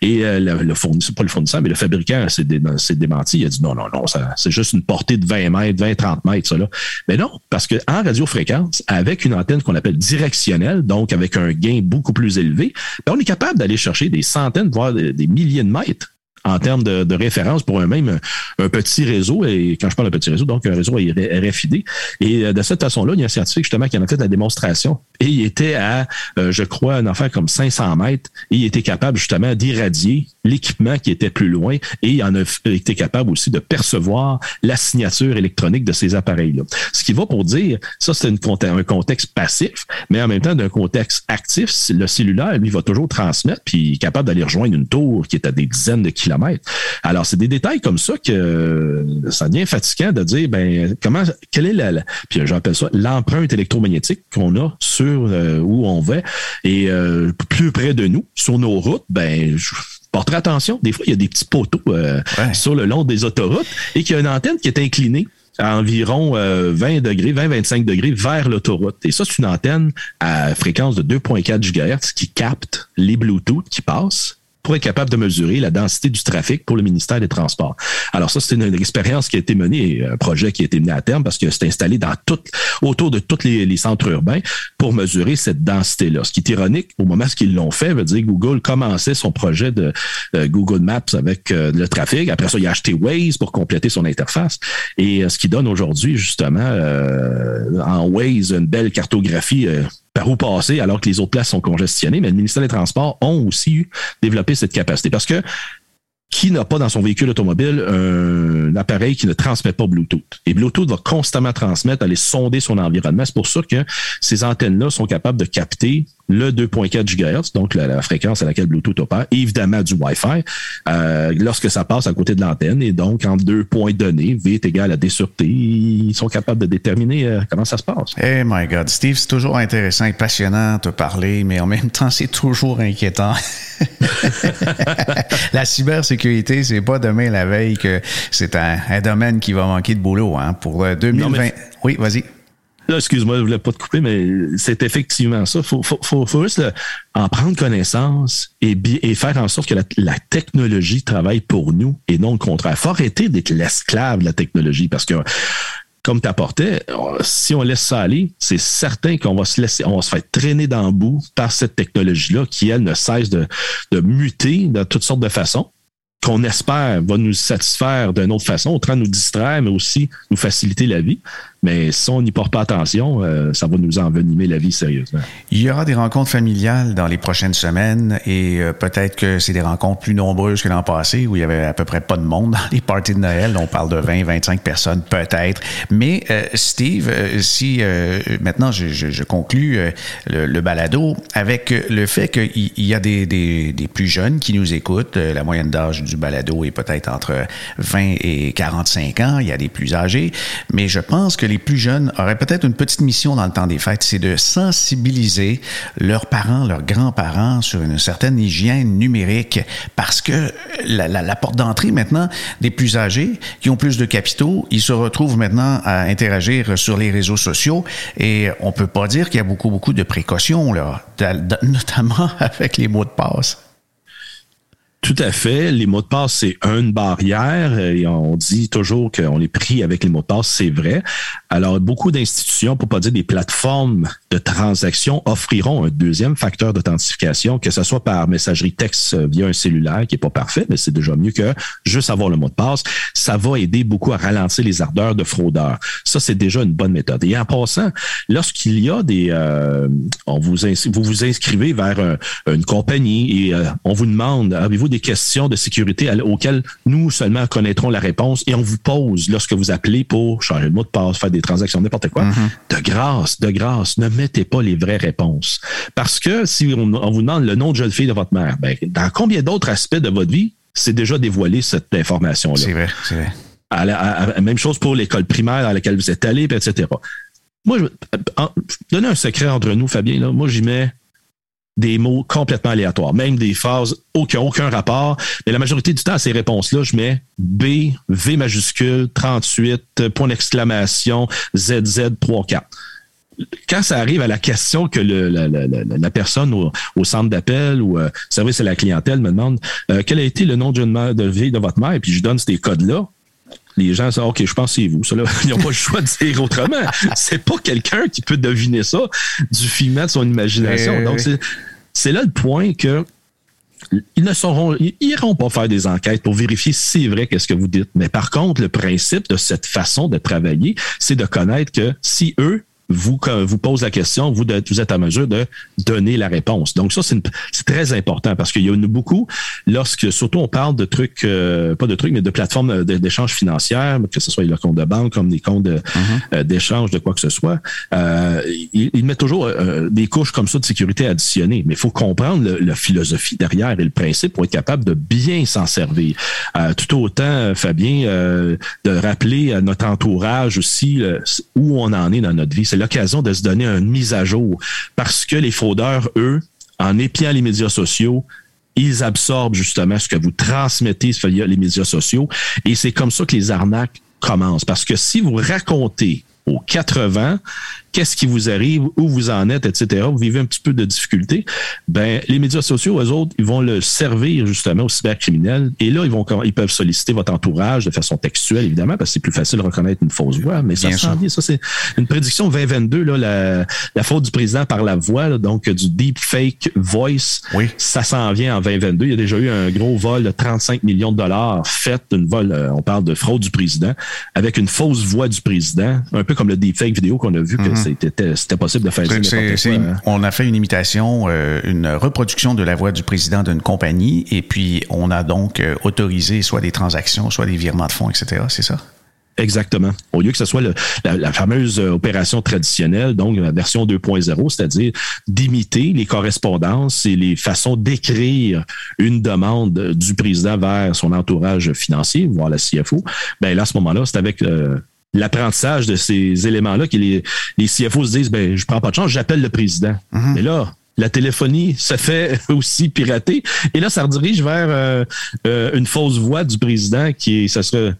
Speaker 4: Et euh, le, fournisseur, pas le fournisseur, mais le fabricant s'est démenti. Il a dit non, non, non, c'est juste une portée de 20 mètres, 20, 30 mètres, ça là. Mais non, parce que en radiofréquence, avec une antenne qu'on appelle directionnelle, donc avec un gain beaucoup plus élevé, ben, on est capable d'aller chercher des centaines, voire des milliers de mètres en termes de, référence pour un même un petit réseau. Et quand je parle de petit réseau, donc un réseau RFID. Et euh, de cette façon-là, il y a un scientifique justement qui en a fait la démonstration. Et il était à, euh, je crois, un affaire comme 500 mètres. Et il était capable justement d'irradier l'équipement qui était plus loin. Et en a été capable aussi de percevoir la signature électronique de ces appareils-là. Ce qui va pour dire, ça c'est un contexte passif, mais en même temps d'un contexte actif, le cellulaire, lui, va toujours transmettre, puis est capable d'aller rejoindre une tour qui est à des dizaines de kilomètres alors, c'est des détails comme ça que ça devient fatigant de dire, ben, comment, quelle est la, puis j'appelle ça l'empreinte électromagnétique qu'on a sur euh, où on va et euh, plus près de nous, sur nos routes, ben, porterai attention. Des fois, il y a des petits poteaux euh, sur le long des autoroutes et qu'il y a une antenne qui est inclinée à environ 20 degrés, 20-25 degrés vers l'autoroute. Et ça, c'est une antenne à fréquence de 2.4 GHz qui capte les Bluetooth qui passent capable de mesurer la densité du trafic pour le ministère des Transports. Alors ça, c'est une, expérience qui a été menée, un projet qui a été mené à terme parce que c'est installé dans tout, autour de tous les, centres urbains pour mesurer cette densité-là. Ce qui est ironique, au moment où ils l'ont fait, veut dire que Google commençait son projet de euh, Google Maps avec euh, le trafic. Après ça, il a acheté Waze pour compléter son interface. Et euh, ce qui donne aujourd'hui, justement, en Waze, une belle cartographie par où passer alors que les autres places sont congestionnées. Mais le ministère des Transports ont aussi développé cette capacité parce que qui n'a pas dans son véhicule automobile un appareil qui ne transmet pas Bluetooth? Et Bluetooth va constamment transmettre, aller sonder son environnement. C'est pour ça que ces antennes-là sont capables de capter le 2.4 GHz, donc la, fréquence à laquelle Bluetooth opère, et évidemment du Wi-Fi, euh, lorsque ça passe à côté de l'antenne. Et donc, en deux points donnés, V est égal à D sur T, ils sont capables de déterminer euh, comment ça se passe.
Speaker 2: Hey my God, Steve, c'est toujours intéressant et passionnant de te parler, mais en même temps, c'est toujours inquiétant. [LAUGHS] la cybersécurité, c'est pas demain la veille que c'est un, domaine qui va manquer de boulot hein, pour 2020. Euh, oui, vas-y.
Speaker 4: Là, excuse-moi, je voulais pas te couper, mais c'est effectivement ça. Faut, faut, faut, faut juste en prendre connaissance et, faire en sorte que la, technologie travaille pour nous et non le contraire. Faut arrêter d'être l'esclave de la technologie parce que comme tu apportais, si on laisse ça aller, c'est certain qu'on va se laisser, on va se faire traîner dans le bout par cette technologie-là qui, elle, ne cesse de, de muter de toutes sortes de façons qu'on espère va nous satisfaire d'une autre façon, autant nous distraire, mais aussi nous faciliter la vie. Mais si on n'y porte pas attention, euh, ça va nous envenimer la vie sérieusement.
Speaker 2: Il y aura des rencontres familiales dans les prochaines semaines et euh, peut-être que c'est des rencontres plus nombreuses que l'an passé où il y avait à peu près pas de monde dans les parties de Noël. On parle de 20, 25 personnes peut-être. Mais euh, Steve, si maintenant je, je, je le, le, balado avec le fait qu'il y a des, des, des, plus jeunes qui nous écoutent, la moyenne d'âge du balado est peut-être entre 20 et 45 ans, il y a des plus âgés, mais je pense que les plus jeunes auraient peut-être une petite mission dans le temps des fêtes, c'est de sensibiliser leurs parents, leurs grands-parents sur une certaine hygiène numérique, parce que la, porte d'entrée maintenant des plus âgés qui ont plus de capitaux, ils se retrouvent maintenant à interagir sur les réseaux sociaux et on peut pas dire qu'il y a beaucoup beaucoup de précautions là, notamment [LAUGHS] avec les mots de passe.
Speaker 4: Tout à fait. Les mots de passe, c'est une barrière et on dit toujours qu'on est pris avec les mots de passe, c'est vrai. Alors, beaucoup d'institutions, pour pas dire des plateformes de transaction, offriront un deuxième facteur d'authentification, que ce soit par messagerie texte via un cellulaire, qui est pas parfait, mais c'est déjà mieux que juste avoir le mot de passe. Ça va aider beaucoup à ralentir les ardeurs de fraudeurs. Ça, c'est déjà une bonne méthode. Et en passant, lorsqu'il y a des... Euh, on vous, vous vous inscrivez vers une compagnie et euh, on vous demande, avez-vous des questions de sécurité auxquelles nous seulement connaîtrons la réponse et on vous pose lorsque vous appelez pour changer le mot de passe, faire des transactions, n'importe quoi. Mm-hmm. De grâce, de grâce, ne mettez pas les vraies réponses. Parce que si on, vous demande le nom de jeune fille de votre mère, ben, dans combien d'autres aspects de votre vie, c'est déjà dévoilé cette information-là?
Speaker 2: C'est vrai, c'est vrai.
Speaker 4: même chose pour l'école primaire dans laquelle vous êtes allé, etc. Moi, je, donner un secret entre nous, Fabien, là, moi, j'y mets des mots complètement aléatoires, même des phrases aucun, aucun rapport. Mais la majorité du temps, à ces réponses-là, je mets B, V majuscule, 38, point d'exclamation, ZZ, 3, 4 quand ça arrive à la question que le, la, la, personne au, au centre d'appel ou euh, service à la clientèle me demande euh, quel a été le nom d'une de vie de votre mère, puis je donne ces codes-là, les gens disent OK, je pense que c'est vous. [LAUGHS] ils n'ont pas le choix de dire autrement. c'est pas quelqu'un qui peut deviner ça du filament de son imagination. Eh Donc, c'est c'est là le point que ils ne sauront, ils iront pas faire des enquêtes pour vérifier si c'est vrai qu'est-ce que vous dites. Mais par contre, le principe de cette façon de travailler, c'est de connaître que si eux, vous, vous pose la question, vous, vous êtes à mesure de donner la réponse. Donc ça, c'est très important parce qu'il y en a beaucoup, lorsque surtout on parle de trucs, euh, pas de trucs, mais de plateformes d'échange financières, que ce soit le compte de banque comme des comptes mm-hmm. euh, d'échange, de, quoi que ce soit, euh, ils, mettent toujours euh, des couches comme ça de sécurité additionnées. Mais il faut comprendre la philosophie derrière et le principe pour être capable de bien s'en servir. tout autant, Fabien, de rappeler à notre entourage aussi où on en est dans notre vie l'occasion de se donner une mise à jour parce que les fraudeurs, eux, en épiant les médias sociaux, ils absorbent justement ce que vous transmettez via les médias sociaux et c'est comme ça que les arnaques commencent. Parce que si vous racontez aux 80 qu'est-ce qui vous arrive, où vous en êtes, etc. Vous vivez un petit peu de difficulté. Ben, les médias sociaux, eux autres, ils vont le servir justement aux cybercriminels. Et là, ils vont, ils peuvent solliciter votre entourage de façon textuelle, évidemment, parce que c'est plus facile de reconnaître une fausse voix. Mais ça Ça, c'est une prédiction 2022, là, la, la faute du président par la voix, donc du deep fake voice.
Speaker 2: Oui.
Speaker 4: Ça s'en vient en 2022. Il y a déjà eu un gros vol de 35 millions de dollars fait, une vol, euh, on parle de fraude du président, avec une fausse voix du président, un peu comme le deepfake vidéo qu'on a vu que mhm. C'était possible de faire
Speaker 2: hein. On a fait une imitation, euh, une reproduction de la voix du président d'une compagnie, et puis on a donc euh, autorisé soit des transactions, soit des virements de fonds, etc. C'est ça?
Speaker 4: Exactement. Au lieu que ce soit la, fameuse euh, opération traditionnelle, donc la version 2.0, c'est-à-dire d'imiter les correspondances et les façons d'écrire une demande du président vers son entourage financier, voire la CFO, ben là, à ce moment-là, c'est avec euh, l'apprentissage de ces éléments-là que les, les CFO se disent, ben, je prends pas de chance, j'appelle le président. Mm-hmm. Et là, la téléphonie se fait [LAUGHS] aussi pirater. Et là, ça redirige vers euh, une fausse voix du président qui, ça serait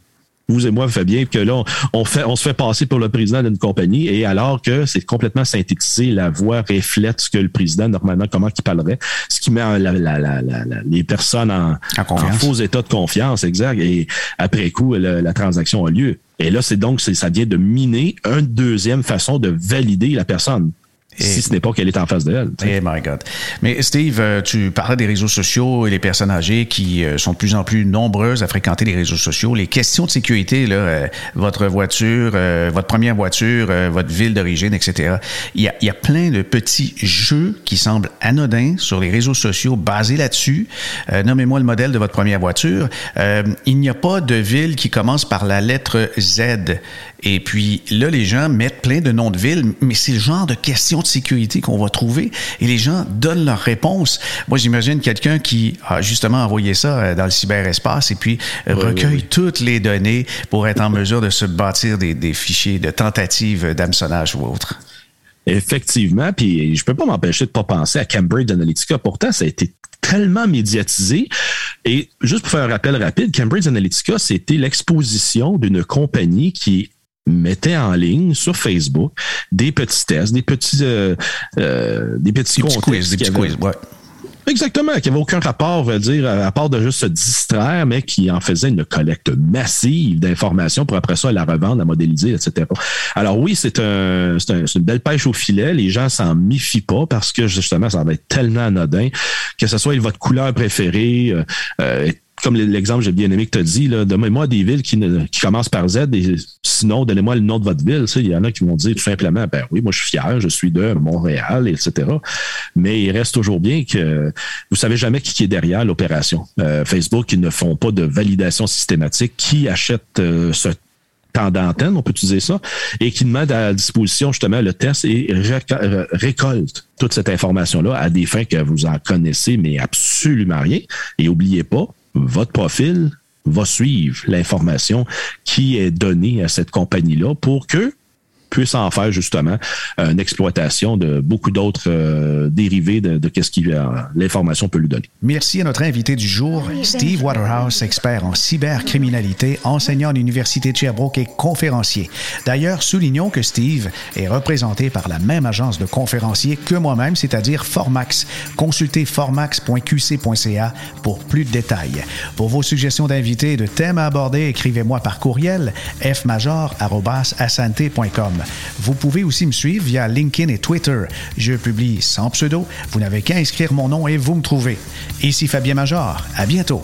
Speaker 4: vous et moi, Fabien, que là, on, fait, on se fait passer pour le président d'une compagnie et alors que c'est complètement synthétisé, la voix reflète ce que le président, normalement, comment il parlerait, ce qui met les personnes en, faux état de confiance, exact. Et après coup, la transaction a lieu. Et là, c'est donc, ça vient de miner une deuxième façon de valider la personne si ce n'est pas qu'elle est en face d'elle.
Speaker 2: Eh my God. Mais Steve, euh, tu parlais des réseaux sociaux et les personnes âgées qui euh, sont de plus en plus nombreuses à fréquenter les réseaux sociaux. Les questions de sécurité, là, euh, votre voiture, votre première voiture, votre ville d'origine, etc. Il y, a, il y a plein de petits jeux qui semblent anodins sur les réseaux sociaux basés là-dessus. Nommez-moi le modèle de votre première voiture. il n'y a pas de ville qui commence par la lettre Z. Et puis là, les gens mettent plein de noms de villes, mais c'est le genre de questions de sécurité qu'on va trouver et les gens donnent leurs réponses. Moi, j'imagine quelqu'un qui a justement envoyé ça euh, dans le cyberespace et puis recueille toutes les données pour être en mesure de se bâtir des, des fichiers de tentatives d'hameçonnage ou autre.
Speaker 4: Effectivement, puis je peux pas m'empêcher de pas penser à Cambridge Analytica. Pourtant, ça a été tellement médiatisé. Et juste pour faire un rappel rapide, Cambridge Analytica, c'était l'exposition d'une compagnie qui mettait en ligne sur Facebook des petits tests, des petits, euh, euh, des petits,
Speaker 2: des quiz, des petits quiz, ouais.
Speaker 4: Exactement, qui n'avait aucun rapport, veut dire, à part de juste se distraire, mais qui en faisait une collecte massive d'informations pour après ça la revendre, la modéliser, etc. Alors oui, c'est un, un, une belle pêche au filet. Les gens s'en méfient pas parce que justement, ça va être tellement anodin que ce soit votre couleur préférée, euh, euh comme l'exemple j'ai bien aimé que tu as dit, donnez-moi des villes qui, qui commencent par Z et sinon, donnez-moi le nom de votre ville. Il y en a qui vont dire tout simplement, ben oui, moi je suis fier, je suis de Montréal, etc. Mais il reste toujours bien que vous savez jamais qui est derrière l'opération. Euh, Facebook, ils ne font pas de validation systématique. Qui achète euh, ce temps d'antenne, on peut utiliser ça, et qui met à disposition justement le test et récolte toute cette information-là à des fins que vous en connaissez, mais absolument rien. Et oubliez pas, votre profil va suivre l'information qui est donnée à cette compagnie-là pour que puisse en faire justement une exploitation de beaucoup d'autres euh, dérivés de, de ce que euh, l'information peut lui donner.
Speaker 2: Merci à notre invité du jour, Steve Waterhouse, expert en cybercriminalité, enseignant à l'Université de Sherbrooke et conférencier. D'ailleurs, soulignons que Steve est représenté par la même agence de conférenciers que moi-même, c'est-à-dire Formax. Consultez formax.qc.ca pour plus de détails. Pour vos suggestions d'invités et de thèmes à aborder, écrivez-moi par courriel fmajor.asante.com. Vous pouvez aussi me suivre via LinkedIn et Twitter. Je publie sans pseudo. Vous n'avez qu'à inscrire mon nom et vous me trouvez. Ici Fabien Major. À bientôt.